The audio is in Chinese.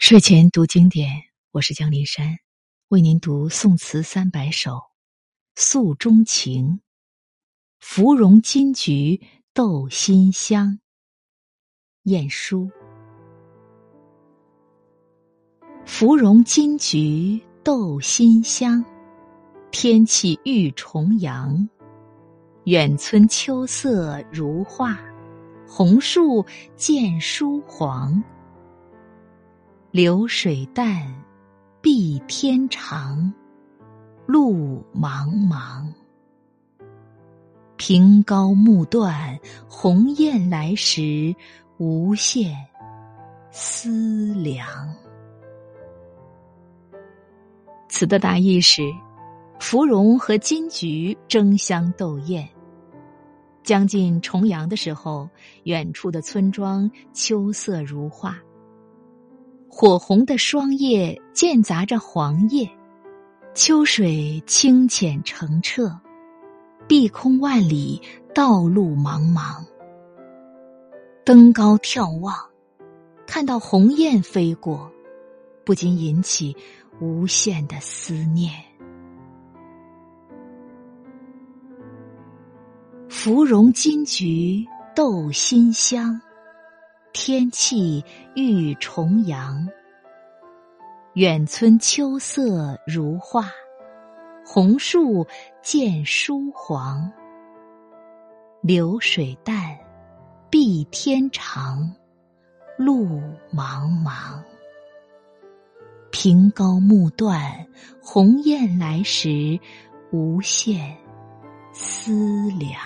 睡前读经典，我是江林山，为您读宋词三百首《诉衷情》。芙蓉金菊斗馨香。晏殊。芙蓉金菊斗馨香，天气欲重阳。远村秋色如画，红树渐疏黄。流水淡，碧天长，路茫茫。凭高木断，鸿雁来时无限思量。词的大意是：芙蓉和金菊争相斗艳。将近重阳的时候，远处的村庄秋色如画。火红的霜叶间杂着黄叶，秋水清浅澄澈，碧空万里，道路茫茫。登高眺望，看到鸿雁飞过，不禁引起无限的思念。芙蓉金菊斗馨香。天气欲重阳，远村秋色如画，红树渐疏黄。流水淡，碧天长，路茫茫。凭高木断，鸿雁来时无限思量。